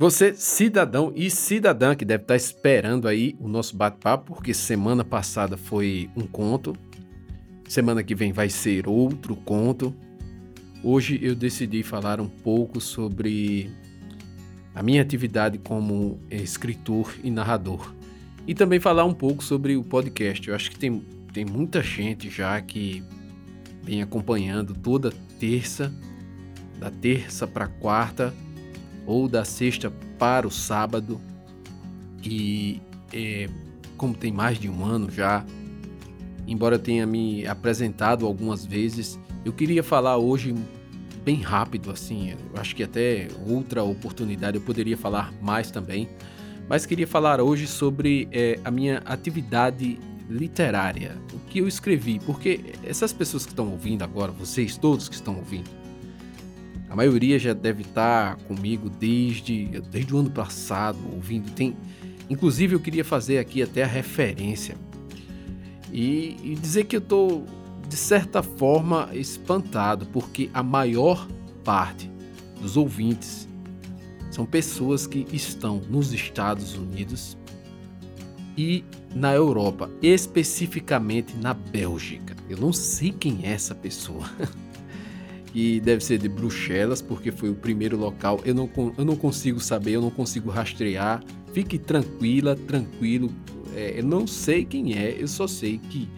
Você, cidadão e cidadã que deve estar esperando aí o nosso bate-papo, porque semana passada foi um conto, semana que vem vai ser outro conto. Hoje eu decidi falar um pouco sobre a minha atividade como escritor e narrador. E também falar um pouco sobre o podcast. Eu acho que tem, tem muita gente já que vem acompanhando toda terça, da terça para quarta ou da sexta para o sábado. E é, como tem mais de um ano já, embora eu tenha me apresentado algumas vezes, eu queria falar hoje bem rápido, assim. Eu acho que até outra oportunidade eu poderia falar mais também, mas queria falar hoje sobre é, a minha atividade literária, o que eu escrevi, porque essas pessoas que estão ouvindo agora, vocês todos que estão ouvindo, a maioria já deve estar comigo desde, desde o ano passado, ouvindo. Tem, inclusive, eu queria fazer aqui até a referência e, e dizer que eu estou, de certa forma, espantado, porque a maior parte dos ouvintes são pessoas que estão nos Estados Unidos e na Europa, especificamente na Bélgica. Eu não sei quem é essa pessoa. e deve ser de Bruxelas, porque foi o primeiro local. Eu não, eu não consigo saber, eu não consigo rastrear. Fique tranquila, tranquilo. É, eu não sei quem é, eu só sei que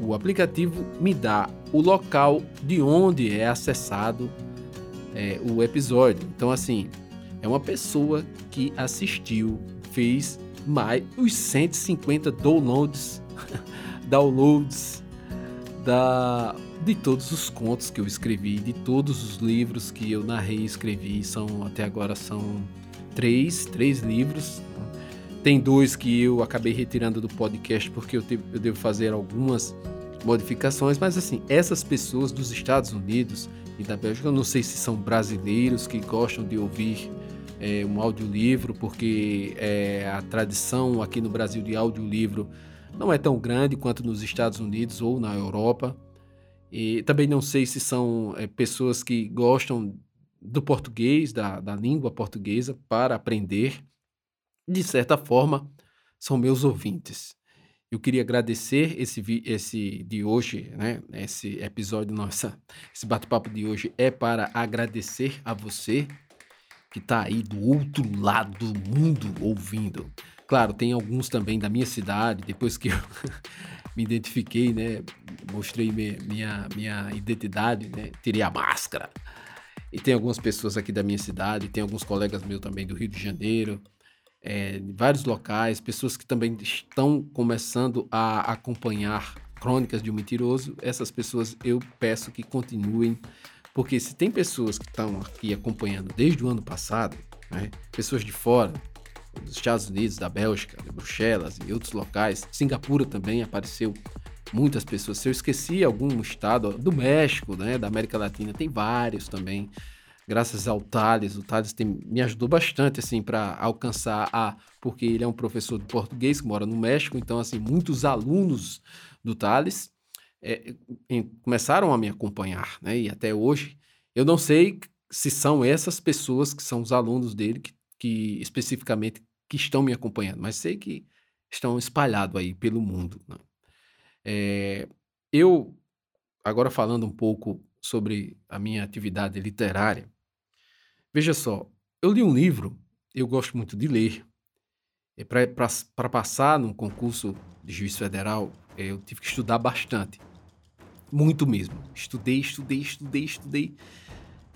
o aplicativo me dá o local de onde é acessado é, o episódio. Então, assim, é uma pessoa que assistiu, fez mais os 150 downloads, downloads da de todos os contos que eu escrevi, de todos os livros que eu narrei e escrevi, são até agora são três, três livros. Tem dois que eu acabei retirando do podcast porque eu, te, eu devo fazer algumas modificações, mas assim, essas pessoas dos Estados Unidos e da Bélgica, eu não sei se são brasileiros que gostam de ouvir é, um audiolivro, porque é, a tradição aqui no Brasil de audiolivro não é tão grande quanto nos Estados Unidos ou na Europa. E também não sei se são é, pessoas que gostam do português, da, da língua portuguesa, para aprender. De certa forma, são meus ouvintes. Eu queria agradecer esse, esse de hoje, né? Esse episódio, nossa, esse bate-papo de hoje é para agradecer a você que está aí do outro lado do mundo ouvindo. Claro, tem alguns também da minha cidade, depois que eu me identifiquei, né? Mostrei minha, minha identidade, né? Tirei a máscara. E tem algumas pessoas aqui da minha cidade, tem alguns colegas meus também do Rio de Janeiro, é, de vários locais, pessoas que também estão começando a acompanhar Crônicas de um Mentiroso. Essas pessoas eu peço que continuem, porque se tem pessoas que estão aqui acompanhando desde o ano passado, né, pessoas de fora, dos Estados Unidos, da Bélgica, de Bruxelas e outros locais. Singapura também apareceu muitas pessoas. Se eu esqueci algum estado do México, né, da América Latina, tem vários também. Graças ao Thales, o Thales tem, me ajudou bastante assim para alcançar a, porque ele é um professor de português que mora no México, então assim muitos alunos do Thales é, em, começaram a me acompanhar, né? E até hoje eu não sei se são essas pessoas que são os alunos dele que, que especificamente que estão me acompanhando, mas sei que estão espalhados aí pelo mundo. Né? É, eu, agora falando um pouco sobre a minha atividade literária, veja só, eu li um livro, eu gosto muito de ler, para passar num concurso de juiz federal, eu tive que estudar bastante. Muito mesmo. Estudei, estudei, estudei, estudei.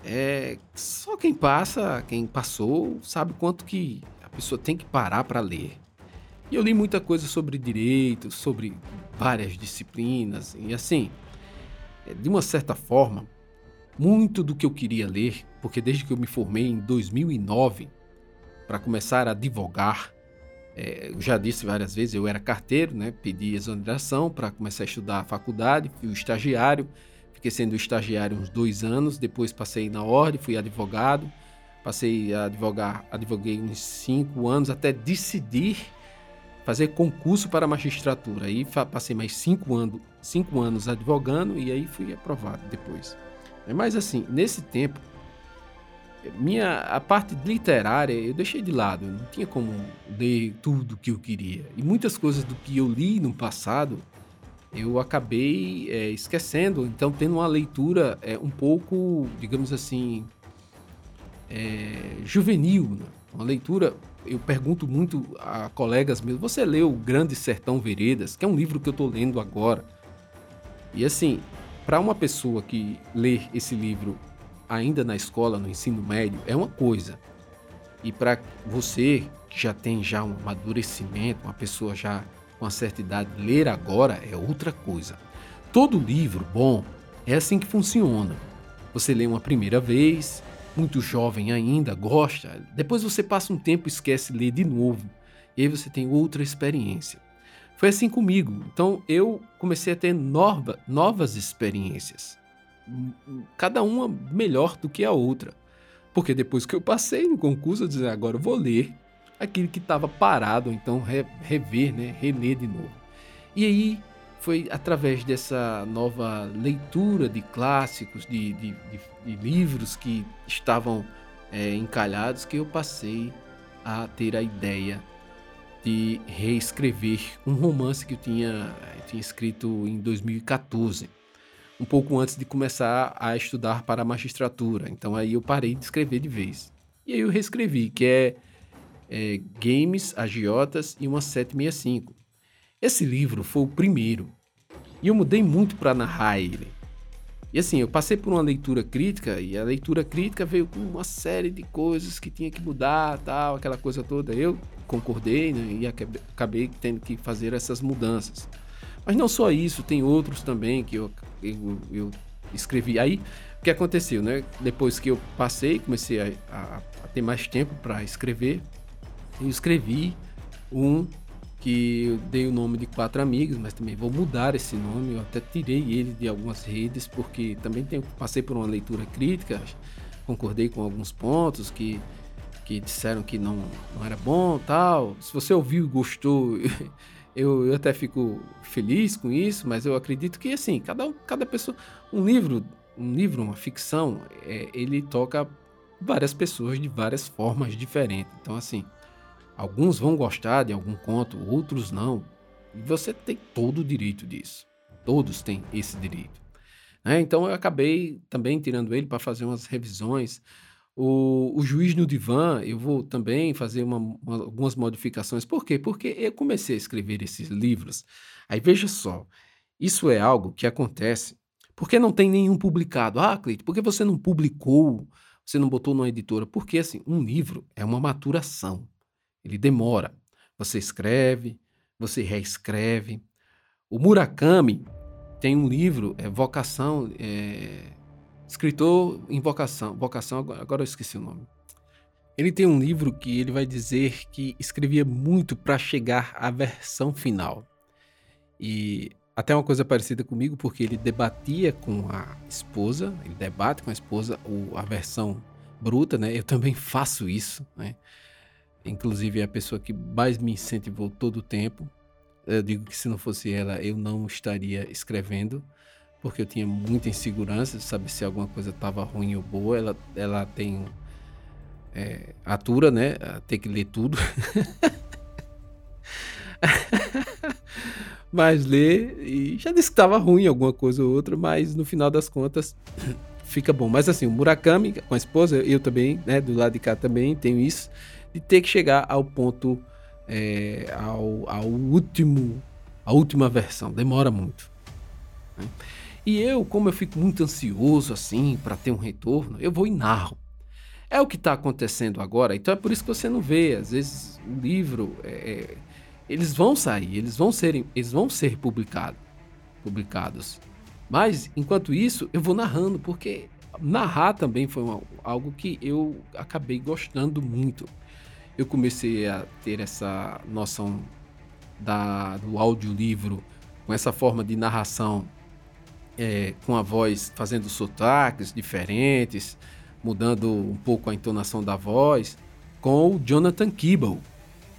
É, só quem passa, quem passou, sabe quanto que pessoa tem que parar para ler. E eu li muita coisa sobre direito, sobre várias disciplinas, e assim, é, de uma certa forma, muito do que eu queria ler, porque desde que eu me formei em 2009, para começar a advogar, é, eu já disse várias vezes, eu era carteiro, né? Pedi exoneração para começar a estudar a faculdade, fui estagiário, fiquei sendo estagiário uns dois anos, depois passei na ordem, fui advogado, Passei a advogar, advoguei uns cinco anos até decidir fazer concurso para magistratura. Aí passei mais cinco anos, cinco anos advogando e aí fui aprovado depois. Mas assim, nesse tempo, minha a parte literária eu deixei de lado, não tinha como ler tudo que eu queria. E muitas coisas do que eu li no passado eu acabei é, esquecendo, então tendo uma leitura é, um pouco, digamos assim, é, juvenil, né? uma leitura. Eu pergunto muito a colegas meus: você leu Grande Sertão Veredas, que é um livro que eu estou lendo agora? E assim, para uma pessoa que lê esse livro ainda na escola, no ensino médio, é uma coisa. E para você que já tem já um amadurecimento, uma pessoa já com uma certa idade, ler agora é outra coisa. Todo livro bom é assim que funciona. Você lê uma primeira vez, muito jovem ainda, gosta, depois você passa um tempo e esquece ler de novo, e aí você tem outra experiência. Foi assim comigo. Então eu comecei a ter nova, novas experiências cada uma melhor do que a outra. Porque depois que eu passei no concurso, eu disse, agora eu vou ler aquilo que estava parado, então re, rever, né, reler de novo. E aí foi através dessa nova leitura de clássicos, de, de, de, de livros que estavam é, encalhados, que eu passei a ter a ideia de reescrever um romance que eu tinha, eu tinha escrito em 2014 um pouco antes de começar a estudar para a magistratura. Então aí eu parei de escrever de vez. E aí eu reescrevi, que é, é Games, Agiotas e uma 765. Esse livro foi o primeiro. E eu mudei muito para narrar ele. E assim, eu passei por uma leitura crítica e a leitura crítica veio com uma série de coisas que tinha que mudar, tal, aquela coisa toda. Eu concordei né, e acabei tendo que fazer essas mudanças. Mas não só isso, tem outros também que eu, eu, eu escrevi. Aí, o que aconteceu, né? Depois que eu passei, comecei a, a, a ter mais tempo para escrever, eu escrevi um que eu dei o nome de Quatro Amigos, mas também vou mudar esse nome. Eu até tirei ele de algumas redes, porque também tenho, passei por uma leitura crítica, concordei com alguns pontos que, que disseram que não, não era bom tal. Se você ouviu e gostou, Eu, eu, até fico feliz com isso, mas eu acredito que assim, cada, cada pessoa. Um livro, um livro, uma ficção, é, ele toca várias pessoas de várias formas diferentes. Então, assim, alguns vão gostar de algum conto, outros não. E você tem todo o direito disso. Todos têm esse direito. Né? Então eu acabei também tirando ele para fazer umas revisões. O, o juiz no divã, eu vou também fazer uma, uma, algumas modificações. Por quê? Porque eu comecei a escrever esses livros. Aí veja só, isso é algo que acontece porque não tem nenhum publicado. Ah, Cleito, por que você não publicou? Você não botou numa editora? Porque assim, um livro é uma maturação. Ele demora. Você escreve, você reescreve. O Murakami tem um livro, é Vocação. É Escritor em vocação, vocação, agora eu esqueci o nome. Ele tem um livro que ele vai dizer que escrevia muito para chegar à versão final. E até uma coisa parecida comigo, porque ele debatia com a esposa, ele debate com a esposa a versão bruta, né? Eu também faço isso, né? Inclusive é a pessoa que mais me incentivou todo o tempo. Eu digo que se não fosse ela, eu não estaria escrevendo porque eu tinha muita insegurança de saber se alguma coisa estava ruim ou boa. Ela, ela tem. É, atura, né? Ter que ler tudo. mas lê e já disse que estava ruim alguma coisa ou outra, mas no final das contas fica bom. Mas assim, o Murakami com a esposa, eu também, né, do lado de cá também tenho isso, de ter que chegar ao ponto, é, ao, ao último, a última versão. Demora muito. Né? E eu, como eu fico muito ansioso assim para ter um retorno, eu vou e narro. É o que está acontecendo agora, então é por isso que você não vê. Às vezes o livro, é, é, eles vão sair, eles vão ser, eles vão ser publicado, publicados. Mas enquanto isso, eu vou narrando, porque narrar também foi uma, algo que eu acabei gostando muito. Eu comecei a ter essa noção da, do audiolivro com essa forma de narração é, com a voz fazendo sotaques diferentes, mudando um pouco a entonação da voz, com o Jonathan Keeble,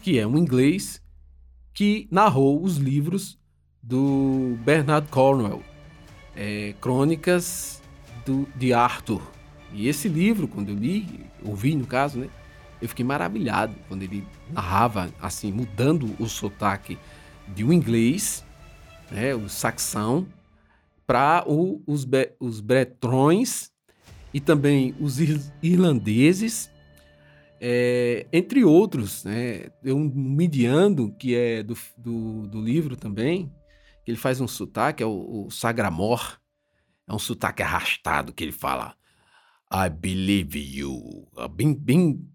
que é um inglês que narrou os livros do Bernard Cornwell, é, Crônicas do, de Arthur. E esse livro, quando eu li, ouvi no caso, né? Eu fiquei maravilhado quando ele narrava, assim, mudando o sotaque de um inglês, né, o saxão, para os, os bretrões e também os irlandeses, é, entre outros. Né, um midiano, que é do, do, do, livro também, que ele faz um sotaque, é o, o Sagramor, é um sotaque arrastado que ele fala. I believe you. Bem, bem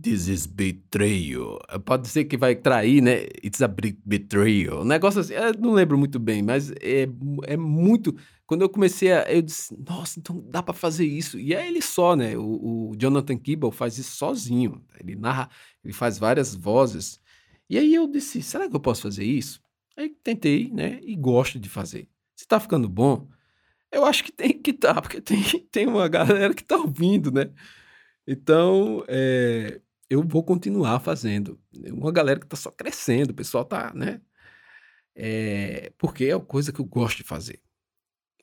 This is betrayal. Pode ser que vai trair, né? It's a betrayal. Um negócio assim, eu não lembro muito bem, mas é, é muito. Quando eu comecei a. Eu disse, nossa, então dá para fazer isso. E é ele só, né? O, o Jonathan Kibble faz isso sozinho. Ele narra, ele faz várias vozes. E aí eu disse, será que eu posso fazer isso? Aí tentei, né? E gosto de fazer. Se tá ficando bom, eu acho que tem que tá, porque tem, tem uma galera que tá ouvindo, né? Então, é, eu vou continuar fazendo. Uma galera que está só crescendo, o pessoal tá, né? É, porque é uma coisa que eu gosto de fazer.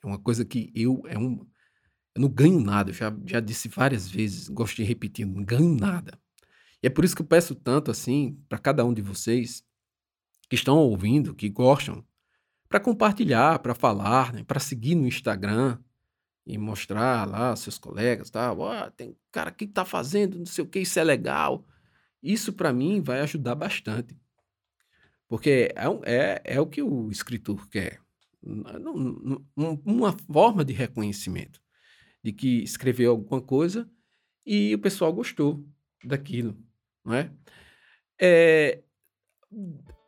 É uma coisa que eu é um eu não ganho nada, eu já, já disse várias vezes, gosto de repetir, não ganho nada. E é por isso que eu peço tanto assim para cada um de vocês que estão ouvindo, que gostam, para compartilhar, para falar, né, para seguir no Instagram, e mostrar lá seus colegas, tá? Oh, tem cara que tá fazendo, não sei o que, isso é legal. Isso para mim vai ajudar bastante. Porque é, é, é o que o escritor quer. Uma forma de reconhecimento. De que escreveu alguma coisa e o pessoal gostou daquilo, não é? é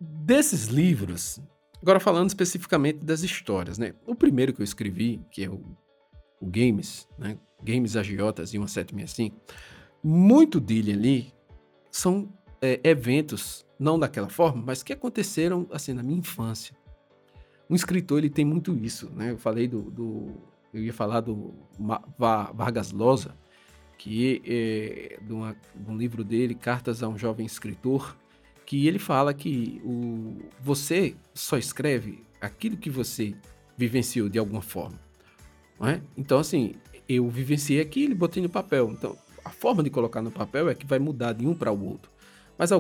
desses livros, agora falando especificamente das histórias, né? O primeiro que eu escrevi, que é o o Games, né? Games Agiotas e 1765, muito dele ali são é, eventos, não daquela forma, mas que aconteceram assim na minha infância. Um escritor ele tem muito isso, né? Eu falei do, do eu ia falar do Vargas Llosa, que é de, uma, de um livro dele, Cartas a um Jovem Escritor, que ele fala que o, você só escreve aquilo que você vivenciou de alguma forma. É? Então, assim, eu vivenciei aquilo e botei no papel. Então, a forma de colocar no papel é que vai mudar de um para o outro. Mas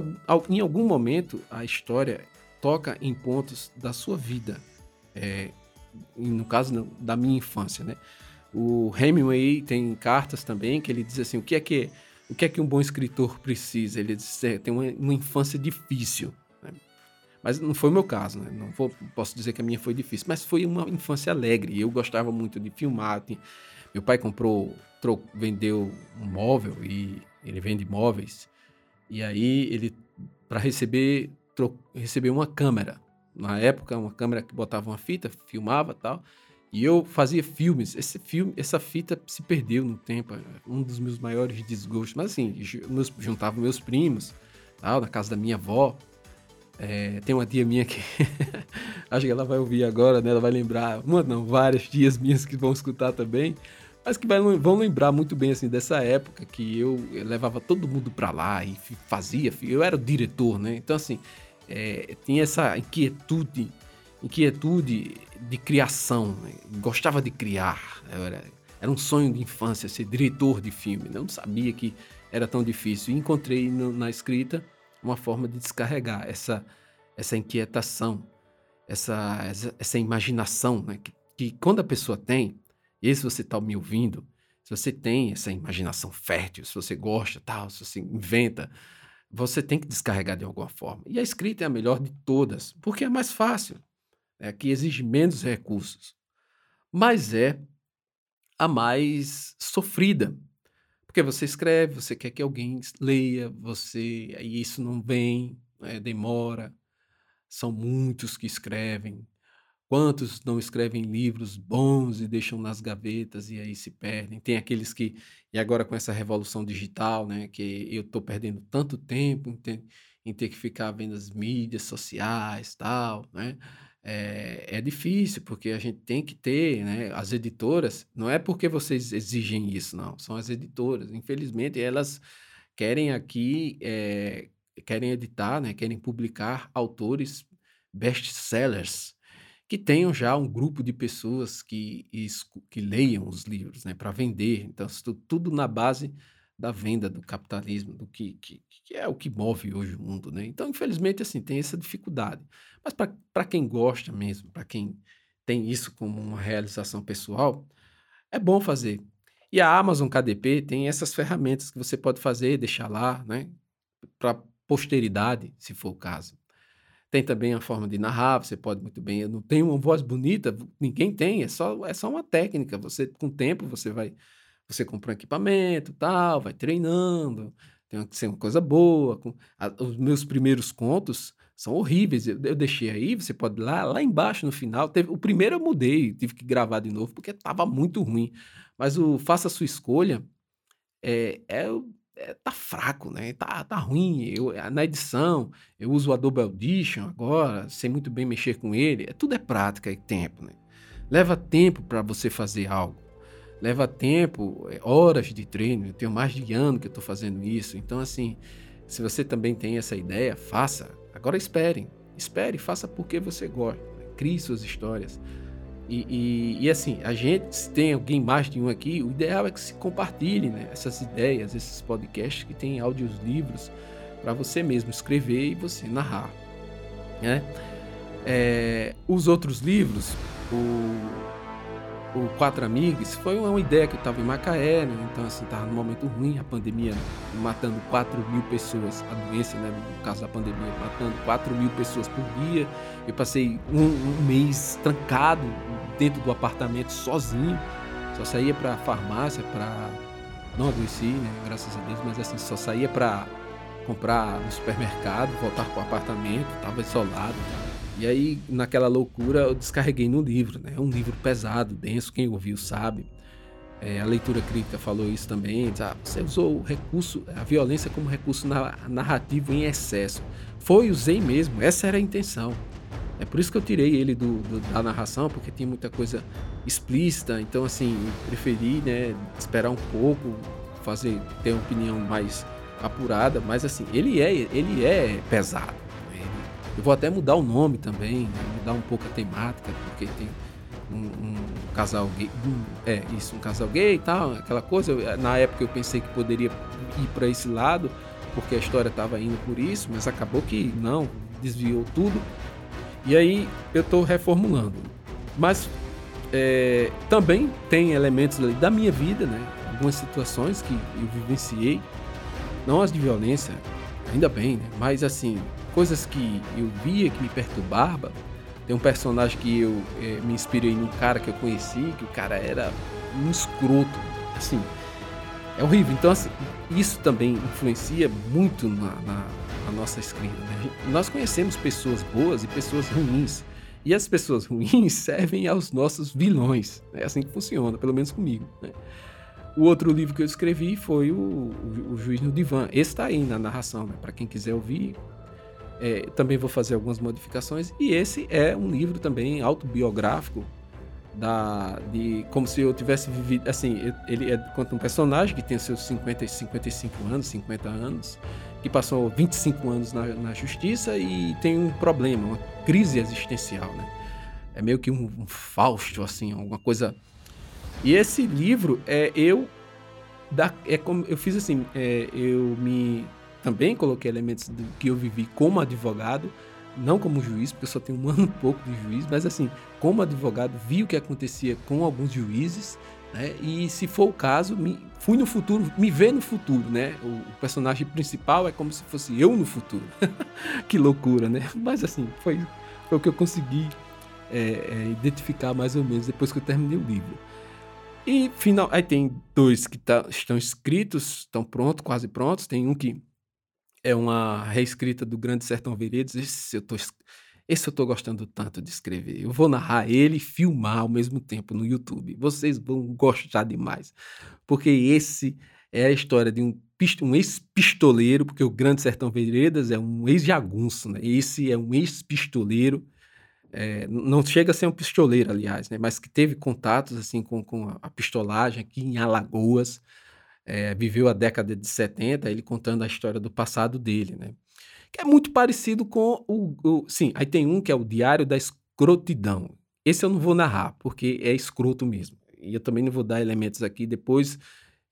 em algum momento, a história toca em pontos da sua vida. É, no caso da minha infância, né? O Hemingway tem cartas também que ele diz assim, o que é que o que é que um bom escritor precisa? Ele diz, é, tem uma, uma infância difícil. Mas não foi o meu caso, né? Não vou, posso dizer que a minha foi difícil, mas foi uma infância alegre. Eu gostava muito de filmar. Meu pai comprou, vendeu um móvel e ele vende móveis. E aí ele, para receber, recebeu uma câmera. Na época, uma câmera que botava uma fita, filmava tal. E eu fazia filmes. Esse filme, essa fita se perdeu no tempo. É um dos meus maiores desgostos. Mas assim, juntava meus primos, tal, na casa da minha avó. É, tem uma tia minha que acho que ela vai ouvir agora, né? Ela vai lembrar, uma não, várias tias minhas que vão escutar também, mas que vai, vão lembrar muito bem assim dessa época que eu, eu levava todo mundo para lá e fazia, eu era o diretor, né? Então assim, é, tinha essa inquietude, inquietude de criação, né? gostava de criar, era, era um sonho de infância ser diretor de filme, né? eu não sabia que era tão difícil. Encontrei no, na escrita uma forma de descarregar essa, essa inquietação, essa, essa, imaginação, né? que, que quando a pessoa tem, e se você está me ouvindo, se você tem essa imaginação fértil, se você gosta, tal, se você inventa, você tem que descarregar de alguma forma. E a escrita é a melhor de todas, porque é mais fácil, é que exige menos recursos, mas é a mais sofrida, porque você escreve, você quer que alguém leia, você. Aí isso não vem, né, demora. São muitos que escrevem. Quantos não escrevem livros bons e deixam nas gavetas e aí se perdem? Tem aqueles que. E agora com essa revolução digital, né? Que eu estou perdendo tanto tempo em ter, em ter que ficar vendo as mídias sociais tal, né? É, é difícil, porque a gente tem que ter, né? As editoras, não é porque vocês exigem isso, não, são as editoras. Infelizmente, elas querem aqui, é, querem editar, né? Querem publicar autores best-sellers, que tenham já um grupo de pessoas que, que leiam os livros, né, para vender. Então, tudo na base da venda do capitalismo, do que, que, que, é o que move hoje o mundo, né? Então, infelizmente, assim, tem essa dificuldade. Mas para quem gosta mesmo, para quem tem isso como uma realização pessoal, é bom fazer. E a Amazon KDP tem essas ferramentas que você pode fazer, deixar lá, né? Para posteridade, se for o caso. Tem também a forma de narrar, você pode muito bem. Eu não tenho uma voz bonita, ninguém tem, é só, é só uma técnica. Você, com o tempo, você vai. Você compra um equipamento, tal, vai treinando, tem que ser uma coisa boa. Os meus primeiros contos são horríveis. Eu, deixei aí, você pode ir lá, lá embaixo no final. Teve, o primeiro eu mudei, tive que gravar de novo, porque estava muito ruim. Mas o Faça a Sua Escolha é, é é, tá fraco, né? Tá, tá ruim. Eu, na edição, eu uso o Adobe Audition agora, sei muito bem mexer com ele. É, tudo é prática e tempo, né? Leva tempo para você fazer algo. Leva tempo, é, horas de treino. Eu tenho mais de ano que eu estou fazendo isso. Então, assim, se você também tem essa ideia, faça. Agora espere. Espere, faça porque você gosta. Crie suas histórias. E, e, e, assim, a gente, se tem alguém mais de um aqui, o ideal é que se compartilhe né, essas ideias, esses podcasts que tem áudios livros para você mesmo escrever e você narrar. Né? É, os outros livros, o o Quatro Amigos foi uma ideia que eu estava em Macaé, né? então assim, estava num momento ruim, a pandemia matando 4 mil pessoas, a doença, né, no caso da pandemia, matando 4 mil pessoas por dia. Eu passei um, um mês trancado dentro do apartamento sozinho, só saía para farmácia, para não adoeci, né, graças a Deus, mas assim, só saía para comprar no supermercado, voltar para o apartamento, estava isolado. E aí, naquela loucura, eu descarreguei no livro, né? É um livro pesado, denso, quem ouviu sabe. É, a leitura crítica falou isso também. Diz, ah, você usou o recurso, a violência como recurso narrativo em excesso. Foi, usei mesmo, essa era a intenção. É por isso que eu tirei ele do, do, da narração, porque tinha muita coisa explícita. Então, assim, preferi né, esperar um pouco, fazer ter uma opinião mais apurada. Mas, assim, ele é, ele é pesado. Eu vou até mudar o nome também, né? mudar um pouco a temática, porque tem um, um casal gay. Um, é, isso, um casal gay e tal, aquela coisa. Na época eu pensei que poderia ir para esse lado, porque a história estava indo por isso, mas acabou que não, desviou tudo. E aí eu estou reformulando. Mas é, também tem elementos da minha vida, né? Algumas situações que eu vivenciei, não as de violência, ainda bem, né? Mas assim, coisas que eu via que me perturbava. Tem um personagem que eu é, me inspirei num cara que eu conheci, que o cara era um escroto, assim, é horrível. Então, assim, isso também influencia muito na, na, na nossa escrita. Né? Nós conhecemos pessoas boas e pessoas ruins. E as pessoas ruins servem aos nossos vilões. É assim que funciona, pelo menos comigo. Né? O outro livro que eu escrevi foi o, o, o Juiz no Divã. Esse está aí na narração, né? para quem quiser ouvir, é, também vou fazer algumas modificações. E esse é um livro também autobiográfico da de como se eu tivesse vivido assim ele é conta um personagem que tem seus 50 55 anos 50 anos que passou 25 anos na, na justiça e tem um problema uma crise existencial né é meio que um, um fausto assim alguma coisa e esse livro é eu da, é como eu fiz assim é, eu me também coloquei elementos do que eu vivi como advogado, não como juiz, porque eu só tenho um ano e pouco de juiz, mas assim, como advogado, vi o que acontecia com alguns juízes, né? E se for o caso, me, fui no futuro, me ver no futuro, né? O, o personagem principal é como se fosse eu no futuro. que loucura, né? Mas assim, foi, foi o que eu consegui é, é, identificar mais ou menos depois que eu terminei o livro. E final, aí tem dois que tá, estão escritos, estão prontos, quase prontos. Tem um que é uma reescrita do Grande Sertão Veredas. Esse eu tô, esse eu tô gostando tanto de escrever. Eu vou narrar ele e filmar ao mesmo tempo no YouTube. Vocês vão gostar demais. Porque esse é a história de um, um ex-pistoleiro, porque o Grande Sertão Veredas é um ex-jagunço, né? Esse é um ex-pistoleiro. É, não chega a ser um pistoleiro, aliás, né? Mas que teve contatos assim com, com a pistolagem aqui em Alagoas é, viveu a década de 70, ele contando a história do passado dele, né? Que é muito parecido com o, o, Sim, aí tem um que é o Diário da Escrotidão, esse eu não vou narrar, porque é escroto mesmo. E eu também não vou dar elementos aqui. Depois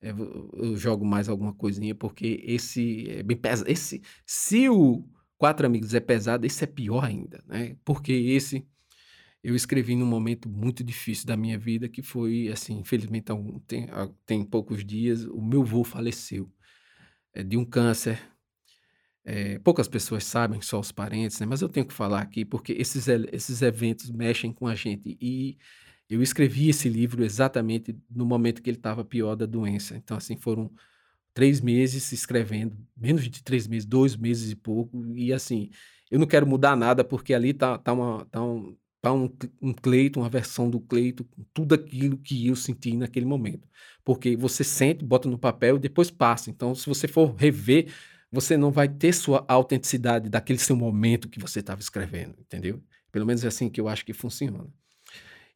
é, eu jogo mais alguma coisinha, porque esse é bem pesado. Esse, se o Quatro Amigos é pesado, esse é pior ainda, né? Porque esse eu escrevi num momento muito difícil da minha vida, que foi, assim, infelizmente, tem, tem poucos dias, o meu avô faleceu é, de um câncer. É, poucas pessoas sabem, só os parentes, né? Mas eu tenho que falar aqui, porque esses, esses eventos mexem com a gente. E eu escrevi esse livro exatamente no momento que ele estava pior da doença. Então, assim, foram três meses escrevendo, menos de três meses, dois meses e pouco. E, assim, eu não quero mudar nada, porque ali tá, tá, uma, tá, um, um, um Cleito, uma versão do Cleito, tudo aquilo que eu senti naquele momento. Porque você sente, bota no papel e depois passa. Então, se você for rever, você não vai ter sua autenticidade daquele seu momento que você estava escrevendo, entendeu? Pelo menos é assim que eu acho que funciona.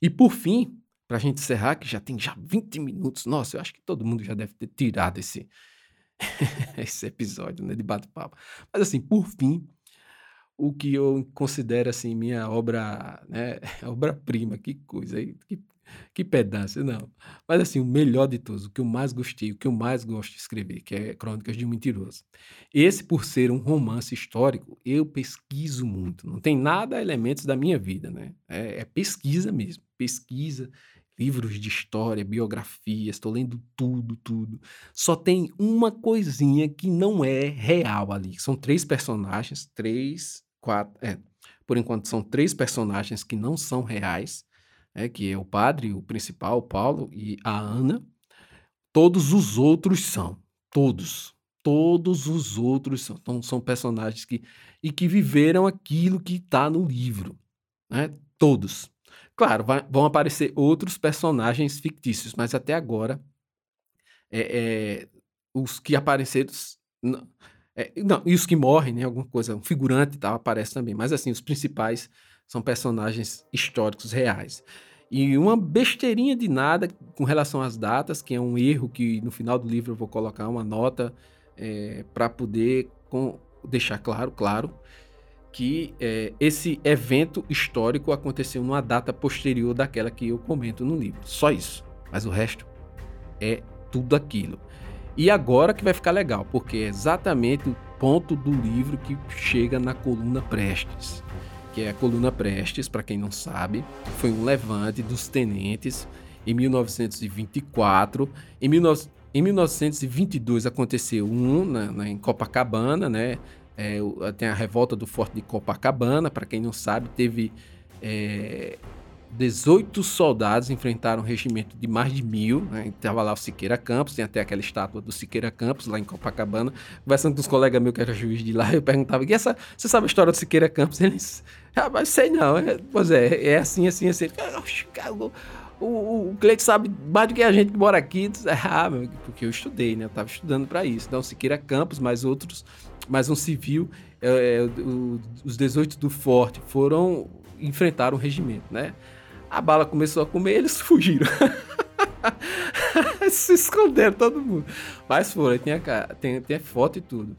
E por fim, para a gente encerrar, que já tem já 20 minutos, nossa, eu acho que todo mundo já deve ter tirado esse, esse episódio né, de bate-papo. Mas assim, por fim, o que eu considero assim minha obra, né, obra-prima, que coisa, que, que pedância, não. Mas assim, o melhor de todos, o que eu mais gostei, o que eu mais gosto de escrever, que é Crônicas de um Mentiroso. Esse, por ser um romance histórico, eu pesquiso muito. Não tem nada elementos da minha vida, né? É, é pesquisa mesmo, pesquisa, livros de história, biografias, estou lendo tudo, tudo. Só tem uma coisinha que não é real ali. São três personagens, três, quatro, é, por enquanto são três personagens que não são reais é que é o padre, o principal, o Paulo e a Ana. Todos os outros são, todos, todos os outros são, então, são personagens que e que viveram aquilo que está no livro, né? Todos. Claro, vai, vão aparecer outros personagens fictícios, mas até agora é, é, os que apareceram é, não, e os que morrem, né? Alguma coisa, um figurante e tal aparece também, mas assim os principais são personagens históricos reais. E uma besteirinha de nada com relação às datas, que é um erro que no final do livro eu vou colocar uma nota é, para poder com, deixar claro, claro, que é, esse evento histórico aconteceu numa data posterior daquela que eu comento no livro. Só isso. Mas o resto é tudo aquilo. E agora que vai ficar legal, porque é exatamente o ponto do livro que chega na coluna Prestes que é a coluna Prestes, para quem não sabe, foi um levante dos tenentes em 1924. Em, 19, em 1922 aconteceu um na, na, em Copacabana, né? É, tem a revolta do Forte de Copacabana, para quem não sabe, teve é, 18 soldados enfrentaram um regimento de mais de mil. Né? Estava lá o Siqueira Campos, tem até aquela estátua do Siqueira Campos lá em Copacabana. Conversando com os colegas meus que era juiz de lá, eu perguntava: e essa, você sabe a história do Siqueira Campos? Eles, ah, mas sei não. É, pois é, é assim, assim, assim. O, o, o sabe mais do que a gente que mora aqui. Ah, meu, porque eu estudei, né? Eu estava estudando para isso. Então, Siqueira Campos, mais outros, mais um civil. É, é, o, os 18 do Forte foram enfrentar o regimento, né? A bala começou a comer, eles fugiram. Se esconderam todo mundo. Mas foram, tem, tem, tem foto e tudo.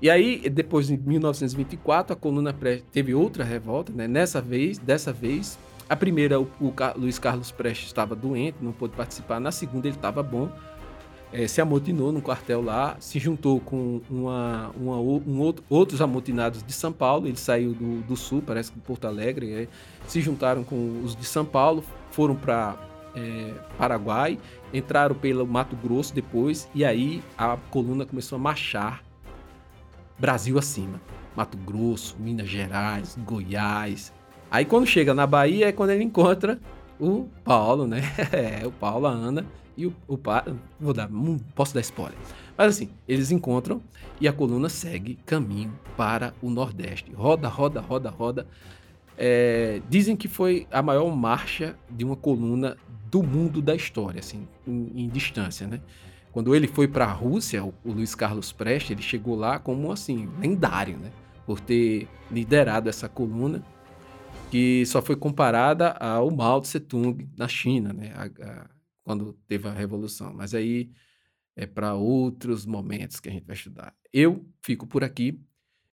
E aí, depois, em 1924, a coluna teve outra revolta, né? Nessa vez, dessa vez, a primeira, o, o Luiz Carlos Prestes estava doente, não pôde participar. Na segunda, ele estava bom. É, se amotinou no quartel lá, se juntou com uma, uma, um outro, outros amotinados de São Paulo. Ele saiu do, do sul, parece que Porto Alegre. É, se juntaram com os de São Paulo, foram para é, Paraguai, entraram pelo Mato Grosso depois, e aí a coluna começou a marchar Brasil acima. Mato Grosso, Minas Gerais, Goiás. Aí quando chega na Bahia é quando ele encontra o Paulo, né? É, o Paulo, a Ana e o, o vou dar, não posso dar spoiler. Mas assim, eles encontram e a coluna segue caminho para o Nordeste. Roda, roda, roda, roda é, dizem que foi a maior marcha de uma coluna do mundo da história, assim, em, em distância, né? Quando ele foi para a Rússia, o, o, Luiz Carlos Prestes, ele chegou lá como assim lendário, né? Por ter liderado essa coluna que só foi comparada ao Mao Tse Tung na China, né? A, a, quando teve a revolução. Mas aí é para outros momentos que a gente vai estudar. Eu fico por aqui.